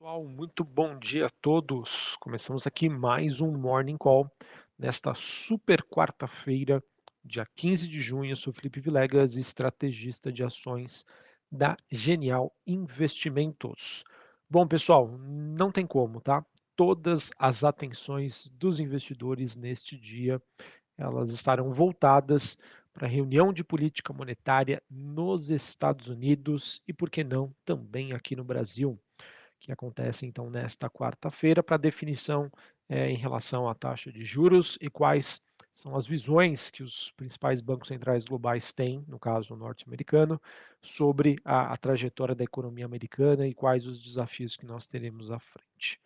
Pessoal, muito bom dia a todos. Começamos aqui mais um Morning Call nesta super quarta-feira, dia 15 de junho. Eu sou Felipe Vilegas, estrategista de ações da Genial Investimentos. Bom, pessoal, não tem como, tá? Todas as atenções dos investidores neste dia, elas estarão voltadas para a reunião de política monetária nos Estados Unidos e, por que não, também aqui no Brasil que acontece então nesta quarta-feira para definição é, em relação à taxa de juros e quais são as visões que os principais bancos centrais globais têm, no caso norte-americano, sobre a, a, trajetória da economia americana e quais os desafios que nós teremos à frente.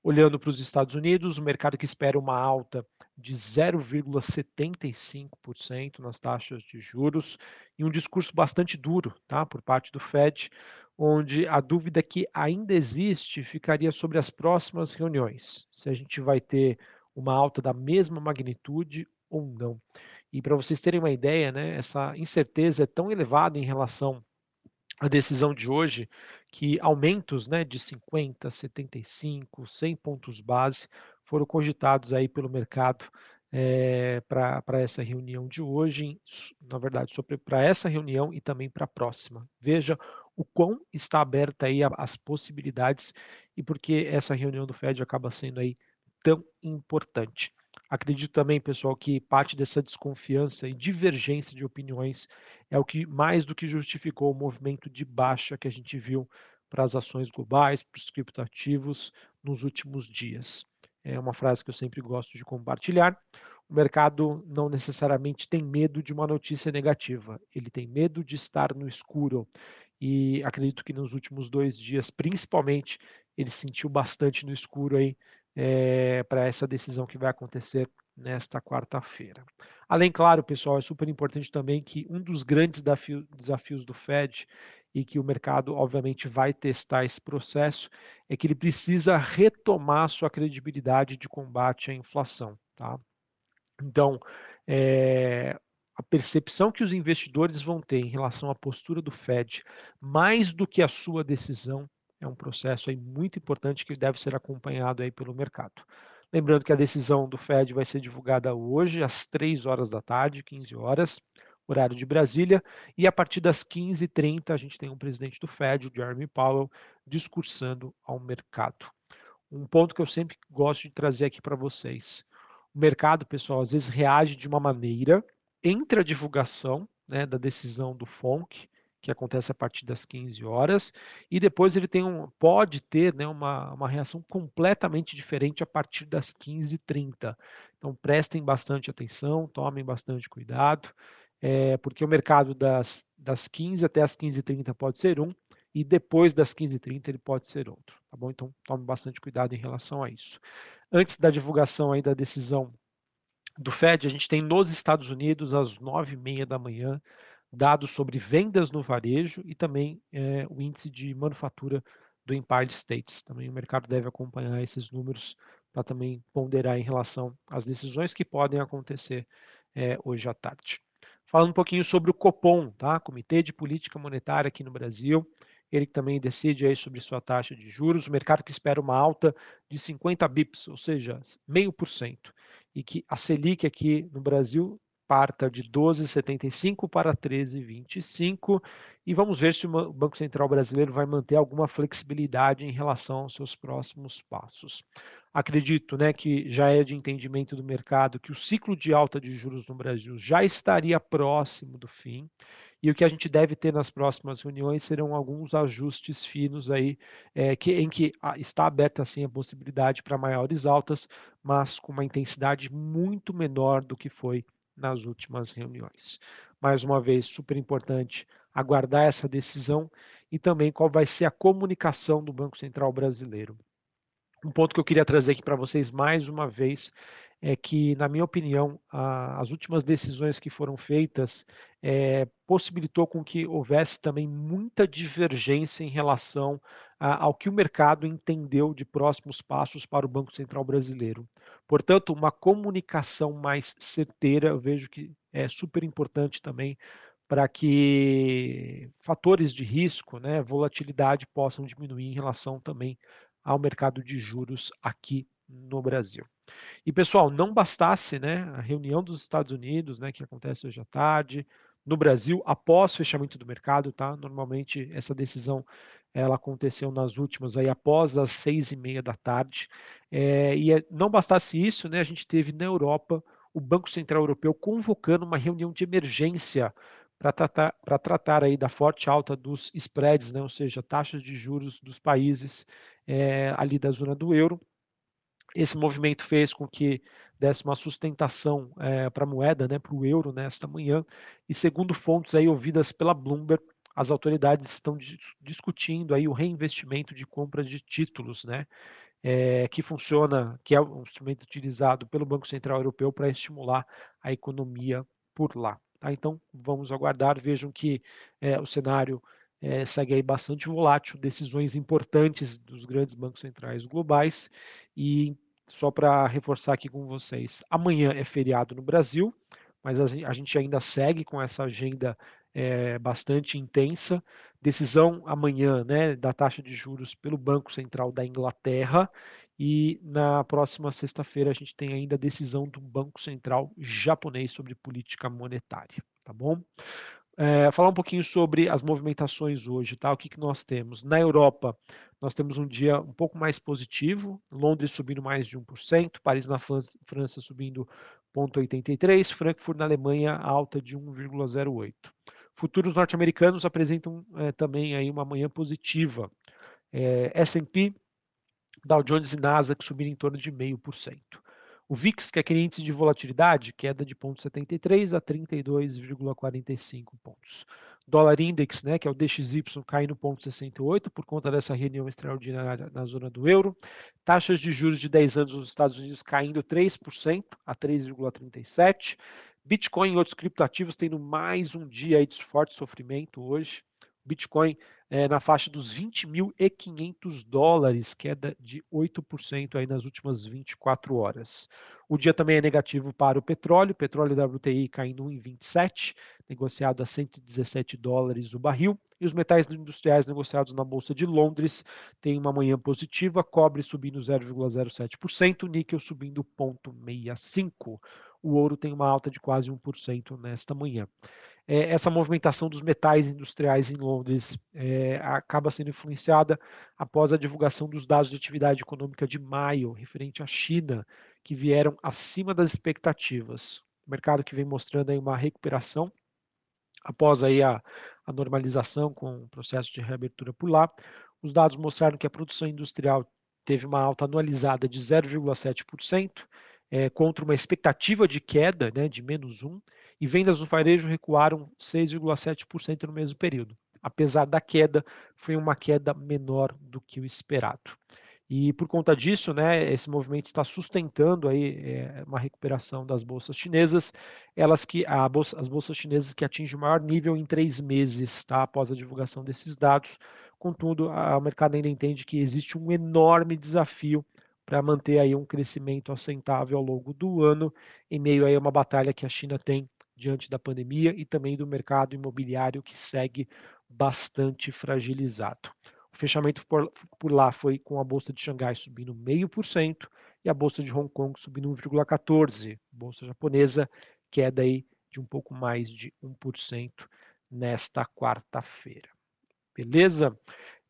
Olhando para os Estados Unidos, o mercado que espera uma alta de 0,75% nas taxas de juros e um discurso bastante duro tá, por parte do Fed, onde a dúvida que ainda existe ficaria sobre as próximas reuniões, se a gente vai ter uma alta da mesma magnitude ou não. E para vocês terem uma ideia, né, essa incerteza é tão elevada em relação à decisão de hoje que aumentos né, de 50, 75, 100 pontos base foram cogitados aí pelo mercado é, para essa reunião de hoje, na verdade, para essa reunião e também para a próxima. Veja o quão está aberta aí as possibilidades e por que essa reunião do Fed acaba sendo aí tão importante. Acredito também, pessoal, que parte dessa desconfiança e divergência de opiniões é o que mais do que justificou o movimento de baixa que a gente viu para as ações globais, para os criptoativos nos últimos dias. É uma frase que eu sempre gosto de compartilhar. O mercado não necessariamente tem medo de uma notícia negativa, ele tem medo de estar no escuro e acredito que nos últimos dois dias, principalmente, ele sentiu bastante no escuro aí é, para essa decisão que vai acontecer nesta quarta-feira. Além, claro, pessoal, é super importante também que um dos grandes desafio, desafios do Fed e que o mercado, obviamente, vai testar esse processo é que ele precisa retomar sua credibilidade de combate à inflação. Tá? Então, é, a percepção que os investidores vão ter em relação à postura do Fed, mais do que a sua decisão, é um processo aí muito importante que deve ser acompanhado aí pelo mercado. Lembrando que a decisão do Fed vai ser divulgada hoje às 3 horas da tarde, 15 horas, horário de Brasília, e a partir das 15h30 a gente tem um presidente do Fed, o Jeremy Powell, discursando ao mercado. Um ponto que eu sempre gosto de trazer aqui para vocês. O mercado, pessoal, às vezes reage de uma maneira entre a divulgação né, da decisão do FONC, que acontece a partir das 15 horas, e depois ele tem um, pode ter né, uma, uma reação completamente diferente a partir das 15h30. Então prestem bastante atenção, tomem bastante cuidado, é, porque o mercado das, das 15 até as 15h30 pode ser um, e depois das 15h30 ele pode ser outro, tá bom? Então tome bastante cuidado em relação a isso. Antes da divulgação aí da decisão do Fed, a gente tem nos Estados Unidos, às nove e meia da manhã, dados sobre vendas no varejo e também é, o índice de manufatura do Empire States. Também o mercado deve acompanhar esses números para também ponderar em relação às decisões que podem acontecer é, hoje à tarde. Falando um pouquinho sobre o Copom, tá? Comitê de Política Monetária aqui no Brasil, ele também decide aí sobre sua taxa de juros, o mercado que espera uma alta de 50 bips, ou seja, meio por cento, e que a Selic aqui no Brasil parta de 12,75 para 13,25 e vamos ver se o Banco Central brasileiro vai manter alguma flexibilidade em relação aos seus próximos passos. Acredito né, que já é de entendimento do mercado que o ciclo de alta de juros no Brasil já estaria próximo do fim e o que a gente deve ter nas próximas reuniões serão alguns ajustes finos aí, é, que, em que está aberta assim a possibilidade para maiores altas, mas com uma intensidade muito menor do que foi nas últimas reuniões. Mais uma vez, super importante aguardar essa decisão e também qual vai ser a comunicação do Banco Central brasileiro. Um ponto que eu queria trazer aqui para vocês mais uma vez é que, na minha opinião, a, as últimas decisões que foram feitas é, possibilitou com que houvesse também muita divergência em relação a, ao que o mercado entendeu de próximos passos para o Banco Central brasileiro. Portanto, uma comunicação mais certeira, eu vejo que é super importante também para que fatores de risco, né, volatilidade possam diminuir em relação também ao mercado de juros aqui no Brasil. E pessoal, não bastasse né, a reunião dos Estados Unidos, né, que acontece hoje à tarde, no Brasil, após fechamento do mercado, tá? Normalmente essa decisão ela aconteceu nas últimas aí após as seis e meia da tarde. É, e é, não bastasse isso, né? A gente teve na Europa o Banco Central Europeu convocando uma reunião de emergência para tratar, tratar aí da forte alta dos spreads, né? ou seja, taxas de juros dos países é, ali da zona do euro. Esse movimento fez com que desse uma sustentação é, para a moeda, né, para o euro nesta manhã. E segundo fontes aí ouvidas pela Bloomberg, as autoridades estão discutindo aí o reinvestimento de compra de títulos, né, é, que funciona, que é um instrumento utilizado pelo Banco Central Europeu para estimular a economia por lá. Tá? Então, vamos aguardar. Vejam que é, o cenário é, segue aí bastante volátil, decisões importantes dos grandes bancos centrais globais. E só para reforçar aqui com vocês, amanhã é feriado no Brasil, mas a gente ainda segue com essa agenda é, bastante intensa. Decisão amanhã né, da taxa de juros pelo Banco Central da Inglaterra. E na próxima sexta-feira a gente tem ainda a decisão do Banco Central japonês sobre política monetária, tá bom? É, falar um pouquinho sobre as movimentações hoje, tá? O que, que nós temos? Na Europa, nós temos um dia um pouco mais positivo, Londres subindo mais de 1%, Paris na França, subindo 0,83%, Frankfurt na Alemanha alta de 1,08%. Futuros norte-americanos apresentam é, também aí uma manhã positiva. É, S&P, Dow Jones e Nasdaq subindo em torno de 0,5%. O VIX, que é aquele índice de volatilidade, queda de 0,73 a 32,45 pontos. Dólar Index, né, que é o DXY, caindo 0,68 por conta dessa reunião extraordinária na zona do euro. Taxas de juros de 10 anos nos Estados Unidos caindo 3% a 3,37. Bitcoin e outros criptoativos tendo mais um dia de forte sofrimento hoje. Bitcoin é, na faixa dos 20.500 dólares, queda de 8% aí nas últimas 24 horas. O dia também é negativo para o petróleo, petróleo WTI caindo 1,27, negociado a 117 dólares o barril, e os metais industriais negociados na Bolsa de Londres têm uma manhã positiva, cobre subindo 0,07%, níquel subindo 0,65%. O ouro tem uma alta de quase 1% nesta manhã é, essa movimentação dos metais industriais em Londres é, acaba sendo influenciada após a divulgação dos dados de atividade econômica de maio, referente à China, que vieram acima das expectativas. O mercado que vem mostrando aí uma recuperação após aí a, a normalização com o processo de reabertura por lá. Os dados mostraram que a produção industrial teve uma alta anualizada de 0,7%, é, contra uma expectativa de queda né, de menos 1%, e vendas no varejo recuaram 6,7% no mesmo período. Apesar da queda, foi uma queda menor do que o esperado. E por conta disso, né, esse movimento está sustentando aí é, uma recuperação das bolsas chinesas, elas que bolsa, as bolsas chinesas que atingem o maior nível em três meses, tá, após a divulgação desses dados. Contudo, o mercado ainda entende que existe um enorme desafio para manter aí um crescimento assentável ao longo do ano, em meio a uma batalha que a China tem diante da pandemia e também do mercado imobiliário que segue bastante fragilizado. O fechamento por, por lá foi com a bolsa de Xangai subindo 0,5% e a bolsa de Hong Kong subindo 1,14%. Bolsa japonesa queda aí de um pouco mais de 1% nesta quarta-feira. Beleza?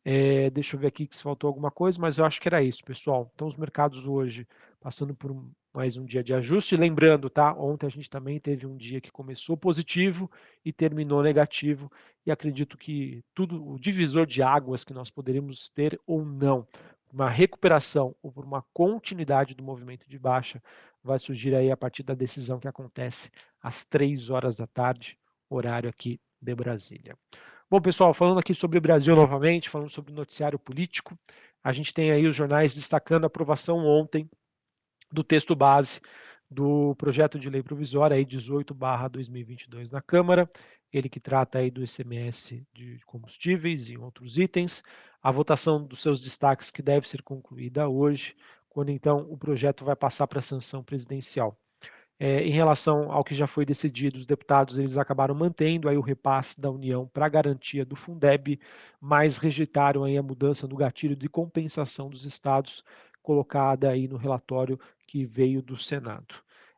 É, deixa eu ver aqui se faltou alguma coisa, mas eu acho que era isso, pessoal. Então, os mercados hoje passando por um, mais um dia de ajuste. Lembrando, tá? Ontem a gente também teve um dia que começou positivo e terminou negativo. E acredito que tudo, o divisor de águas que nós poderíamos ter ou não, uma recuperação ou por uma continuidade do movimento de baixa, vai surgir aí a partir da decisão que acontece às três horas da tarde, horário aqui de Brasília. Bom, pessoal, falando aqui sobre o Brasil novamente, falando sobre o noticiário político, a gente tem aí os jornais destacando a aprovação ontem do texto base do projeto de lei provisória aí 18/2022 na Câmara, ele que trata aí do ICMS de combustíveis e outros itens, a votação dos seus destaques que deve ser concluída hoje, quando então o projeto vai passar para a sanção presidencial. É, em relação ao que já foi decidido, os deputados eles acabaram mantendo aí o repasse da União para garantia do Fundeb, mas rejeitaram aí a mudança no gatilho de compensação dos estados colocada aí no relatório que veio do Senado.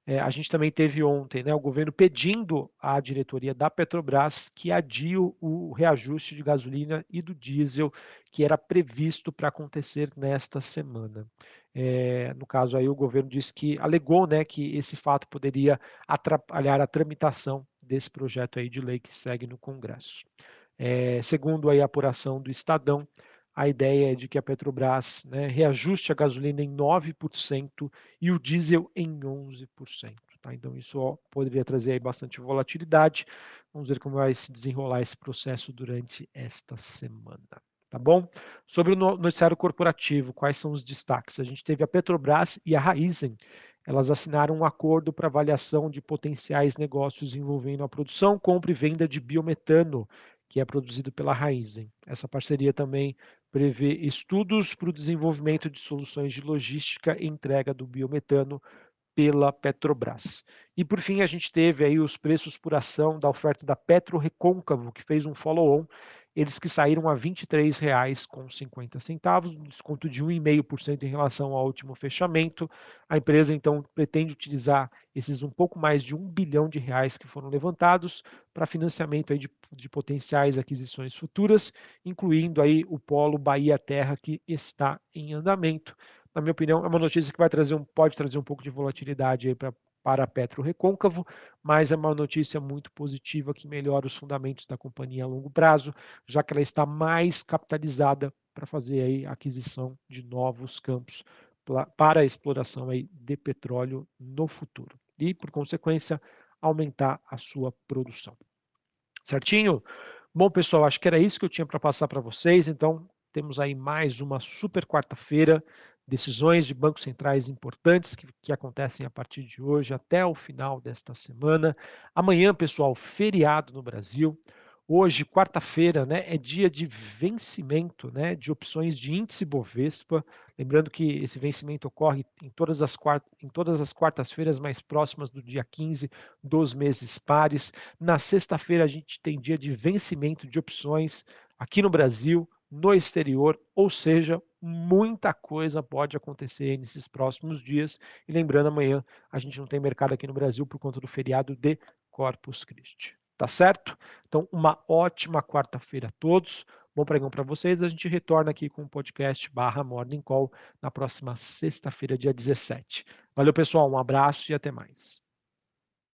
É, a gente também teve ontem né, o governo pedindo à diretoria da Petrobras que adie o reajuste de gasolina e do diesel que era previsto para acontecer nesta semana. É, no caso aí o governo disse que alegou né, que esse fato poderia atrapalhar a tramitação desse projeto aí de lei que segue no Congresso. É, segundo aí a apuração do Estadão, a ideia é de que a Petrobras né, reajuste a gasolina em 9% e o diesel em 11%. Tá? Então, isso ó, poderia trazer aí bastante volatilidade. Vamos ver como vai se desenrolar esse processo durante esta semana. Tá bom? Sobre o noticiário corporativo, quais são os destaques? A gente teve a Petrobras e a Raizen. Elas assinaram um acordo para avaliação de potenciais negócios envolvendo a produção, compra e venda de biometano, que é produzido pela Raizen. Essa parceria também prevê estudos para o desenvolvimento de soluções de logística e entrega do biometano pela Petrobras. E por fim, a gente teve aí os preços por ação da oferta da Petro Recôncavo, que fez um follow-on eles que saíram a R$ 23,50, um desconto de 1,5% em relação ao último fechamento. A empresa, então, pretende utilizar esses um pouco mais de um bilhão de reais que foram levantados para financiamento aí de, de potenciais aquisições futuras, incluindo aí o polo Bahia Terra, que está em andamento. Na minha opinião, é uma notícia que vai trazer um, pode trazer um pouco de volatilidade para para Petro Recôncavo, mas é uma notícia muito positiva que melhora os fundamentos da companhia a longo prazo, já que ela está mais capitalizada para fazer aí a aquisição de novos campos para a exploração aí de petróleo no futuro e, por consequência, aumentar a sua produção. Certinho? Bom, pessoal, acho que era isso que eu tinha para passar para vocês, então temos aí mais uma super quarta-feira decisões de bancos centrais importantes que, que, acontecem a partir de hoje até o final desta semana. Amanhã, pessoal, feriado no Brasil. Hoje, quarta-feira, né, é dia de vencimento né, de opções de índice Bovespa. Lembrando que esse vencimento ocorre em todas as, em todas as quartas-feiras mais próximas do dia 15 dos meses pares. Na sexta-feira, a gente tem dia de vencimento de opções aqui no Brasil, no exterior, ou seja, muita coisa pode acontecer nesses próximos dias. E lembrando, amanhã a gente não tem mercado aqui no Brasil por conta do feriado de Corpus Christi. Tá certo? Então, uma ótima quarta-feira a todos. Bom pregão para vocês. A gente retorna aqui com o podcast barra Morning Call na próxima sexta-feira, dia 17. Valeu, pessoal. Um abraço e até mais.